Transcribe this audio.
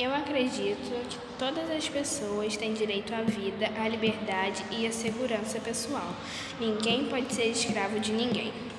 Eu acredito que todas as pessoas têm direito à vida, à liberdade e à segurança pessoal. Ninguém pode ser escravo de ninguém.